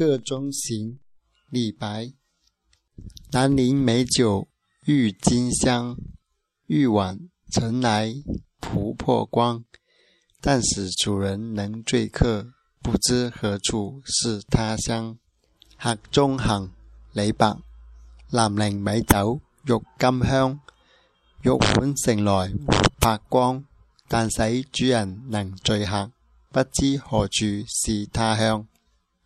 客中行，李白。南陵美酒郁金香，玉碗盛来琥珀光。但使主人能醉客，不知何处是他乡。客中行，李白。南陵美酒郁金香，玉碗盛来琥珀光。但使主人能醉客，不知何处是他乡。